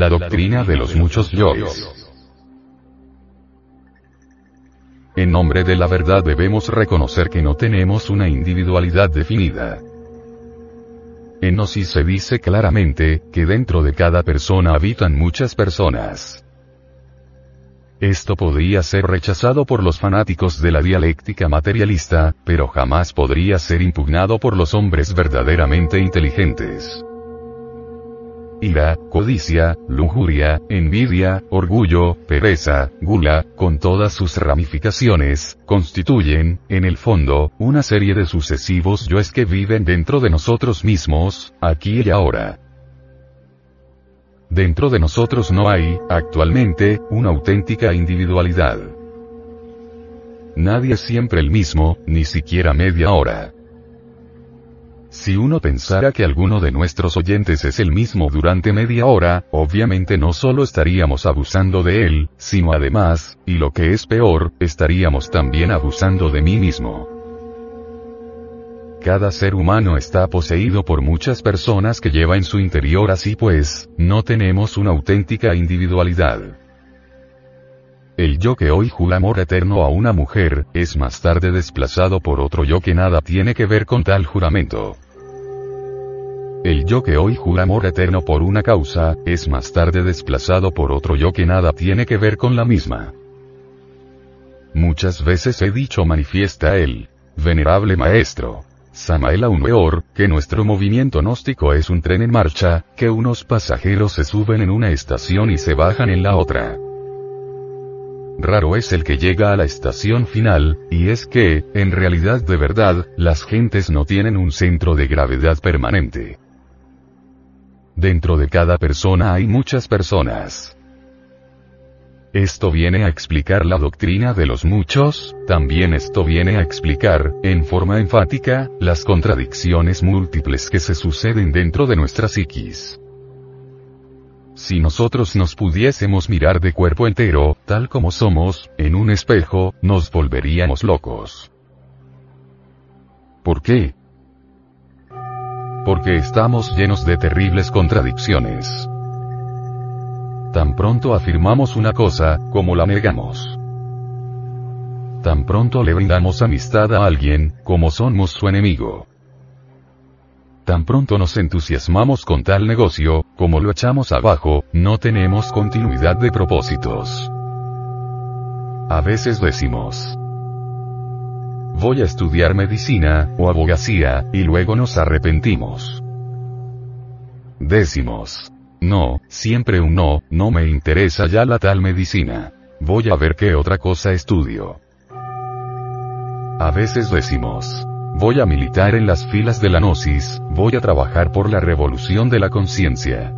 La doctrina de los muchos yoes. En nombre de la verdad debemos reconocer que no tenemos una individualidad definida. En Gnosis se dice claramente, que dentro de cada persona habitan muchas personas. Esto podría ser rechazado por los fanáticos de la dialéctica materialista, pero jamás podría ser impugnado por los hombres verdaderamente inteligentes ira, codicia, lujuria, envidia, orgullo, pereza, gula, con todas sus ramificaciones, constituyen, en el fondo, una serie de sucesivos yoes que viven dentro de nosotros mismos, aquí y ahora. Dentro de nosotros no hay, actualmente, una auténtica individualidad. Nadie es siempre el mismo, ni siquiera media hora. Si uno pensara que alguno de nuestros oyentes es el mismo durante media hora, obviamente no solo estaríamos abusando de él, sino además, y lo que es peor, estaríamos también abusando de mí mismo. Cada ser humano está poseído por muchas personas que lleva en su interior así pues, no tenemos una auténtica individualidad. El yo que hoy jura amor eterno a una mujer, es más tarde desplazado por otro yo que nada tiene que ver con tal juramento. El yo que hoy jura amor eterno por una causa, es más tarde desplazado por otro yo que nada tiene que ver con la misma. Muchas veces he dicho manifiesta el venerable maestro. Samael Weor, que nuestro movimiento gnóstico es un tren en marcha, que unos pasajeros se suben en una estación y se bajan en la otra. Raro es el que llega a la estación final, y es que, en realidad de verdad, las gentes no tienen un centro de gravedad permanente. Dentro de cada persona hay muchas personas. Esto viene a explicar la doctrina de los muchos, también esto viene a explicar, en forma enfática, las contradicciones múltiples que se suceden dentro de nuestra psiquis. Si nosotros nos pudiésemos mirar de cuerpo entero, tal como somos, en un espejo, nos volveríamos locos. ¿Por qué? Porque estamos llenos de terribles contradicciones. Tan pronto afirmamos una cosa, como la negamos. Tan pronto le brindamos amistad a alguien, como somos su enemigo. Tan pronto nos entusiasmamos con tal negocio, como lo echamos abajo, no tenemos continuidad de propósitos. A veces decimos, voy a estudiar medicina, o abogacía, y luego nos arrepentimos. Decimos, no, siempre un no, no me interesa ya la tal medicina. Voy a ver qué otra cosa estudio. A veces decimos, Voy a militar en las filas de la Gnosis, voy a trabajar por la revolución de la conciencia.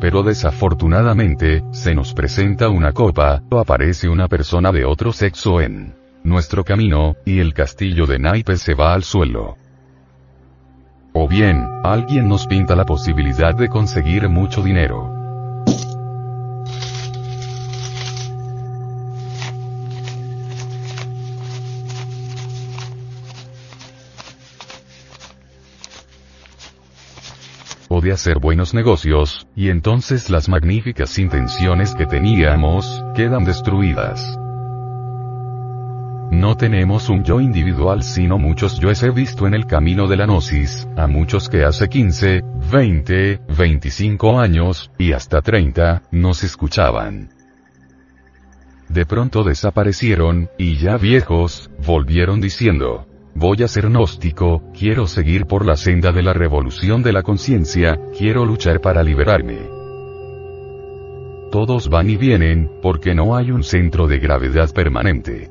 Pero desafortunadamente, se nos presenta una copa, o aparece una persona de otro sexo en nuestro camino, y el castillo de naipes se va al suelo. O bien, alguien nos pinta la posibilidad de conseguir mucho dinero. De hacer buenos negocios, y entonces las magníficas intenciones que teníamos, quedan destruidas. No tenemos un yo individual sino muchos yoes he visto en el camino de la gnosis, a muchos que hace 15, 20, 25 años, y hasta 30, nos escuchaban. De pronto desaparecieron, y ya viejos, volvieron diciendo, Voy a ser gnóstico, quiero seguir por la senda de la revolución de la conciencia, quiero luchar para liberarme. Todos van y vienen, porque no hay un centro de gravedad permanente.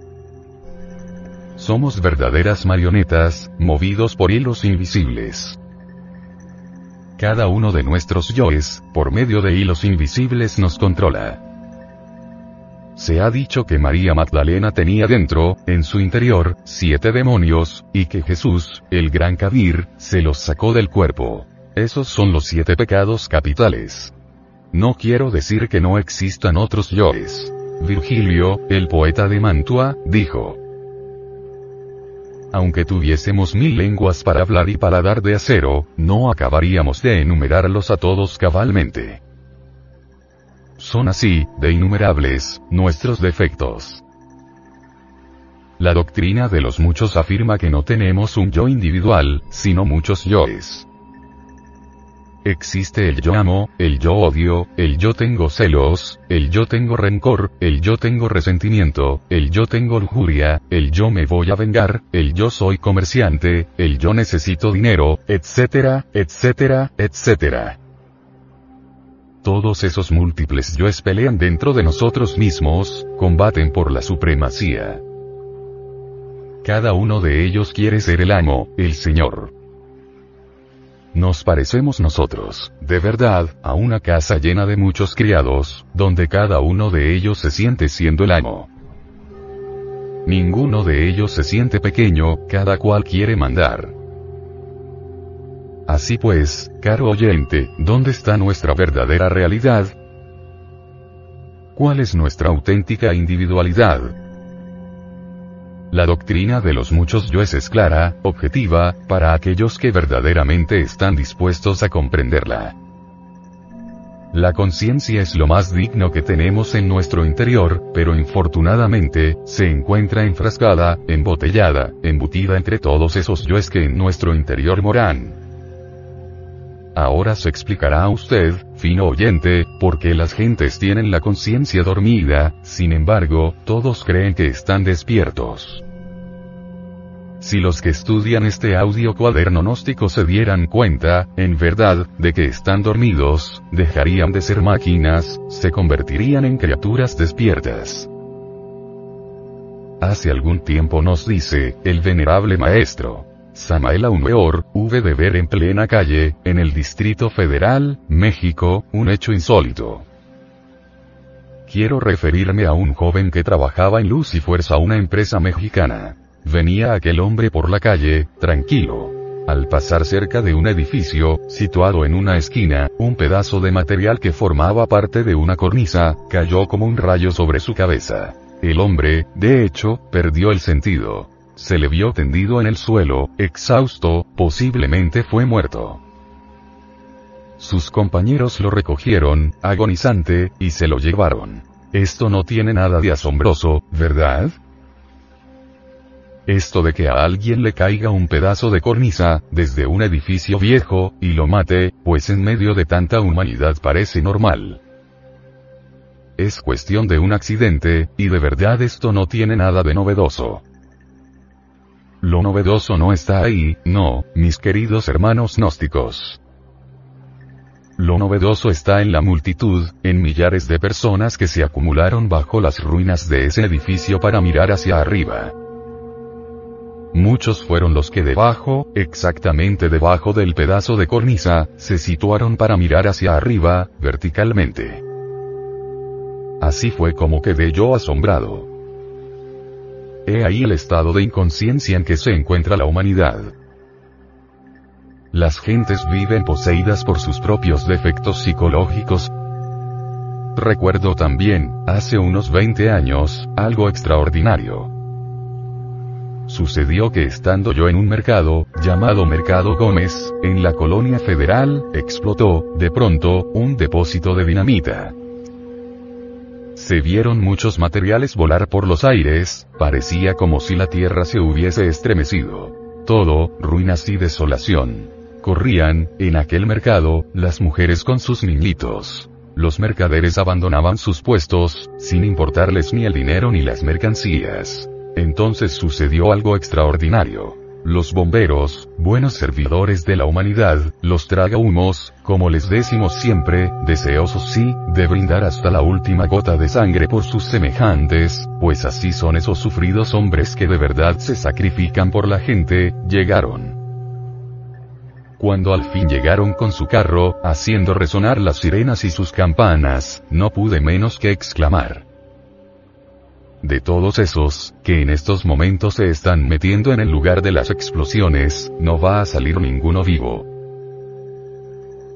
Somos verdaderas marionetas, movidos por hilos invisibles. Cada uno de nuestros yoes, por medio de hilos invisibles nos controla. Se ha dicho que María Magdalena tenía dentro, en su interior, siete demonios, y que Jesús, el gran Kabir, se los sacó del cuerpo. Esos son los siete pecados capitales. No quiero decir que no existan otros yoes. Virgilio, el poeta de Mantua, dijo. Aunque tuviésemos mil lenguas para hablar y para dar de acero, no acabaríamos de enumerarlos a todos cabalmente. Son así, de innumerables, nuestros defectos. La doctrina de los muchos afirma que no tenemos un yo individual, sino muchos yoes. Existe el yo amo, el yo odio, el yo tengo celos, el yo tengo rencor, el yo tengo resentimiento, el yo tengo lujuria, el yo me voy a vengar, el yo soy comerciante, el yo necesito dinero, etcétera, etcétera, etcétera. Todos esos múltiples yoes pelean dentro de nosotros mismos, combaten por la supremacía. Cada uno de ellos quiere ser el amo, el Señor. Nos parecemos nosotros, de verdad, a una casa llena de muchos criados, donde cada uno de ellos se siente siendo el amo. Ninguno de ellos se siente pequeño, cada cual quiere mandar. Así pues, caro oyente, ¿dónde está nuestra verdadera realidad? ¿Cuál es nuestra auténtica individualidad? La doctrina de los muchos yoes es clara, objetiva, para aquellos que verdaderamente están dispuestos a comprenderla. La conciencia es lo más digno que tenemos en nuestro interior, pero infortunadamente, se encuentra enfrascada, embotellada, embutida entre todos esos yoes que en nuestro interior moran. Ahora se explicará a usted, fino oyente, por qué las gentes tienen la conciencia dormida, sin embargo, todos creen que están despiertos. Si los que estudian este audio cuaderno gnóstico se dieran cuenta, en verdad, de que están dormidos, dejarían de ser máquinas, se convertirían en criaturas despiertas. Hace algún tiempo nos dice, el venerable maestro, Samael Aumeor, V de ver en plena calle, en el Distrito Federal, México, un hecho insólito. Quiero referirme a un joven que trabajaba en Luz y Fuerza, una empresa mexicana. Venía aquel hombre por la calle, tranquilo. Al pasar cerca de un edificio, situado en una esquina, un pedazo de material que formaba parte de una cornisa, cayó como un rayo sobre su cabeza. El hombre, de hecho, perdió el sentido. Se le vio tendido en el suelo, exhausto, posiblemente fue muerto. Sus compañeros lo recogieron, agonizante, y se lo llevaron. Esto no tiene nada de asombroso, ¿verdad? Esto de que a alguien le caiga un pedazo de cornisa, desde un edificio viejo, y lo mate, pues en medio de tanta humanidad parece normal. Es cuestión de un accidente, y de verdad esto no tiene nada de novedoso. Lo novedoso no está ahí, no, mis queridos hermanos gnósticos. Lo novedoso está en la multitud, en millares de personas que se acumularon bajo las ruinas de ese edificio para mirar hacia arriba. Muchos fueron los que debajo, exactamente debajo del pedazo de cornisa, se situaron para mirar hacia arriba, verticalmente. Así fue como quedé yo asombrado. He ahí el estado de inconsciencia en que se encuentra la humanidad. Las gentes viven poseídas por sus propios defectos psicológicos. Recuerdo también, hace unos 20 años, algo extraordinario. Sucedió que estando yo en un mercado, llamado Mercado Gómez, en la colonia federal, explotó, de pronto, un depósito de dinamita. Se vieron muchos materiales volar por los aires, parecía como si la tierra se hubiese estremecido. Todo, ruinas y desolación. Corrían, en aquel mercado, las mujeres con sus niñitos. Los mercaderes abandonaban sus puestos, sin importarles ni el dinero ni las mercancías. Entonces sucedió algo extraordinario. Los bomberos, buenos servidores de la humanidad, los tragahumos, como les decimos siempre, deseosos sí, de brindar hasta la última gota de sangre por sus semejantes, pues así son esos sufridos hombres que de verdad se sacrifican por la gente, llegaron. Cuando al fin llegaron con su carro, haciendo resonar las sirenas y sus campanas, no pude menos que exclamar de todos esos, que en estos momentos se están metiendo en el lugar de las explosiones, no va a salir ninguno vivo.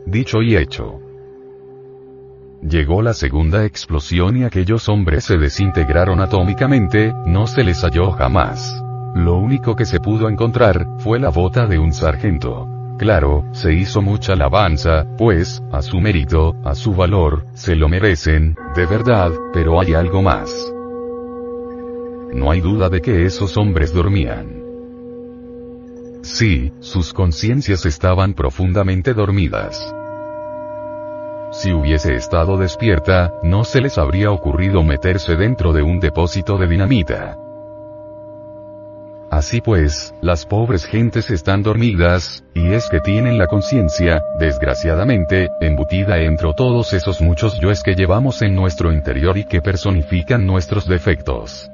Dicho y hecho. Llegó la segunda explosión y aquellos hombres se desintegraron atómicamente, no se les halló jamás. Lo único que se pudo encontrar, fue la bota de un sargento. Claro, se hizo mucha alabanza, pues, a su mérito, a su valor, se lo merecen, de verdad, pero hay algo más. No hay duda de que esos hombres dormían. Sí, sus conciencias estaban profundamente dormidas. Si hubiese estado despierta, no se les habría ocurrido meterse dentro de un depósito de dinamita. Así pues, las pobres gentes están dormidas, y es que tienen la conciencia, desgraciadamente, embutida entre todos esos muchos yoes que llevamos en nuestro interior y que personifican nuestros defectos.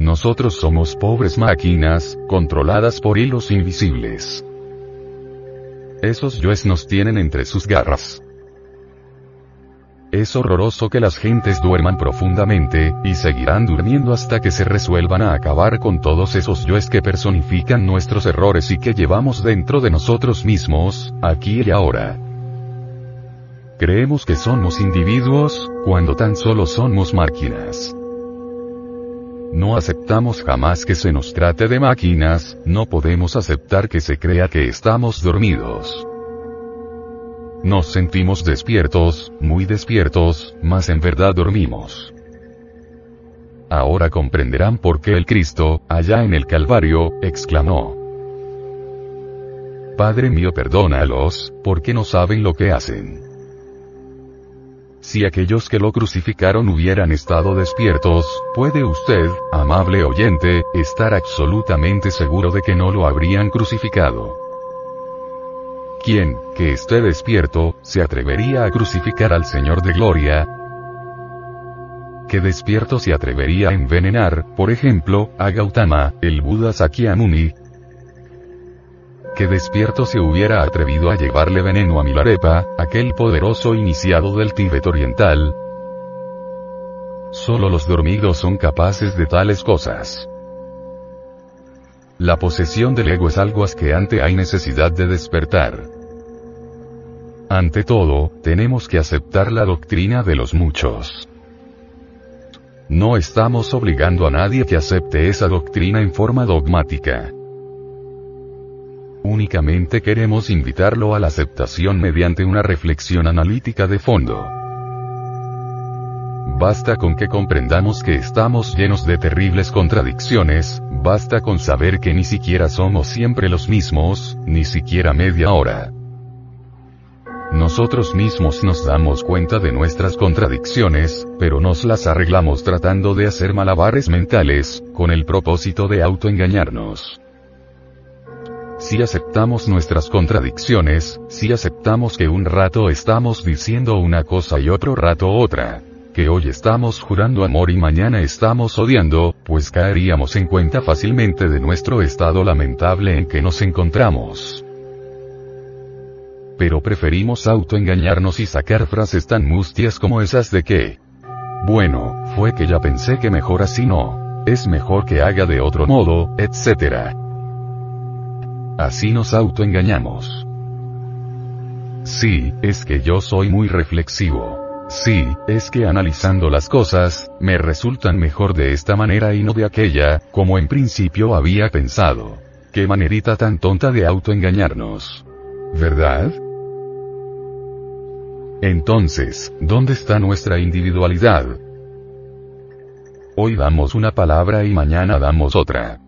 Nosotros somos pobres máquinas, controladas por hilos invisibles. Esos yoes nos tienen entre sus garras. Es horroroso que las gentes duerman profundamente, y seguirán durmiendo hasta que se resuelvan a acabar con todos esos yoes que personifican nuestros errores y que llevamos dentro de nosotros mismos, aquí y ahora. Creemos que somos individuos, cuando tan solo somos máquinas. No aceptamos jamás que se nos trate de máquinas, no podemos aceptar que se crea que estamos dormidos. Nos sentimos despiertos, muy despiertos, mas en verdad dormimos. Ahora comprenderán por qué el Cristo, allá en el Calvario, exclamó. Padre mío perdónalos, porque no saben lo que hacen. Si aquellos que lo crucificaron hubieran estado despiertos, puede usted, amable oyente, estar absolutamente seguro de que no lo habrían crucificado. ¿Quién, que esté despierto, se atrevería a crucificar al Señor de Gloria? ¿Qué despierto se atrevería a envenenar, por ejemplo, a Gautama, el Buda Sakyamuni? ¿Qué despierto se hubiera atrevido a llevarle veneno a Milarepa, aquel poderoso iniciado del Tíbet oriental? Solo los dormidos son capaces de tales cosas. La posesión del ego es algo asqueante, hay necesidad de despertar. Ante todo, tenemos que aceptar la doctrina de los muchos. No estamos obligando a nadie que acepte esa doctrina en forma dogmática. Únicamente queremos invitarlo a la aceptación mediante una reflexión analítica de fondo. Basta con que comprendamos que estamos llenos de terribles contradicciones, basta con saber que ni siquiera somos siempre los mismos, ni siquiera media hora. Nosotros mismos nos damos cuenta de nuestras contradicciones, pero nos las arreglamos tratando de hacer malabares mentales, con el propósito de autoengañarnos. Si aceptamos nuestras contradicciones, si aceptamos que un rato estamos diciendo una cosa y otro rato otra, que hoy estamos jurando amor y mañana estamos odiando, pues caeríamos en cuenta fácilmente de nuestro estado lamentable en que nos encontramos. Pero preferimos autoengañarnos y sacar frases tan mustias como esas de que, bueno, fue que ya pensé que mejor así no, es mejor que haga de otro modo, etc. Así nos autoengañamos. Sí, es que yo soy muy reflexivo. Sí, es que analizando las cosas, me resultan mejor de esta manera y no de aquella, como en principio había pensado. Qué manerita tan tonta de autoengañarnos. ¿Verdad? Entonces, ¿dónde está nuestra individualidad? Hoy damos una palabra y mañana damos otra.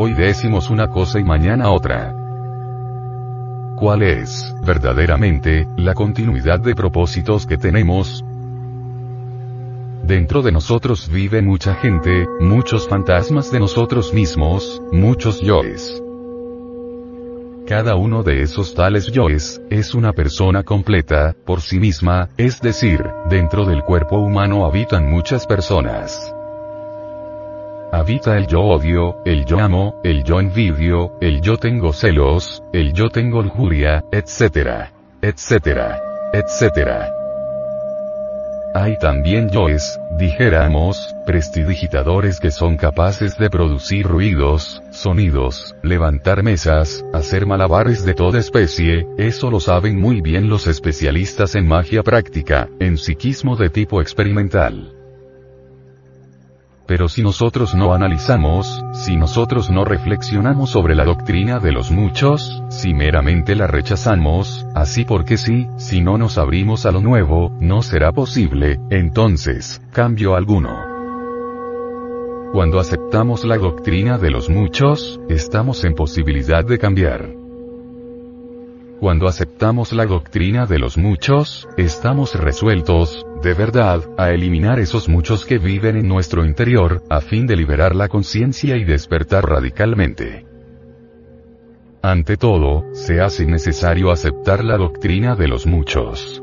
Hoy decimos una cosa y mañana otra cuál es, verdaderamente, la continuidad de propósitos que tenemos. Dentro de nosotros vive mucha gente, muchos fantasmas de nosotros mismos, muchos yoes. Cada uno de esos tales yoes, es una persona completa, por sí misma, es decir, dentro del cuerpo humano habitan muchas personas. Habita el yo odio, el yo amo, el yo envidio, el yo tengo celos, el yo tengo lujuria, etc. etc. etc. Hay también yoes, dijéramos, prestidigitadores que son capaces de producir ruidos, sonidos, levantar mesas, hacer malabares de toda especie, eso lo saben muy bien los especialistas en magia práctica, en psiquismo de tipo experimental. Pero si nosotros no analizamos, si nosotros no reflexionamos sobre la doctrina de los muchos, si meramente la rechazamos, así porque sí, si no nos abrimos a lo nuevo, no será posible, entonces, cambio alguno. Cuando aceptamos la doctrina de los muchos, estamos en posibilidad de cambiar. Cuando aceptamos la doctrina de los muchos, estamos resueltos, de verdad, a eliminar esos muchos que viven en nuestro interior, a fin de liberar la conciencia y despertar radicalmente. Ante todo, se hace necesario aceptar la doctrina de los muchos.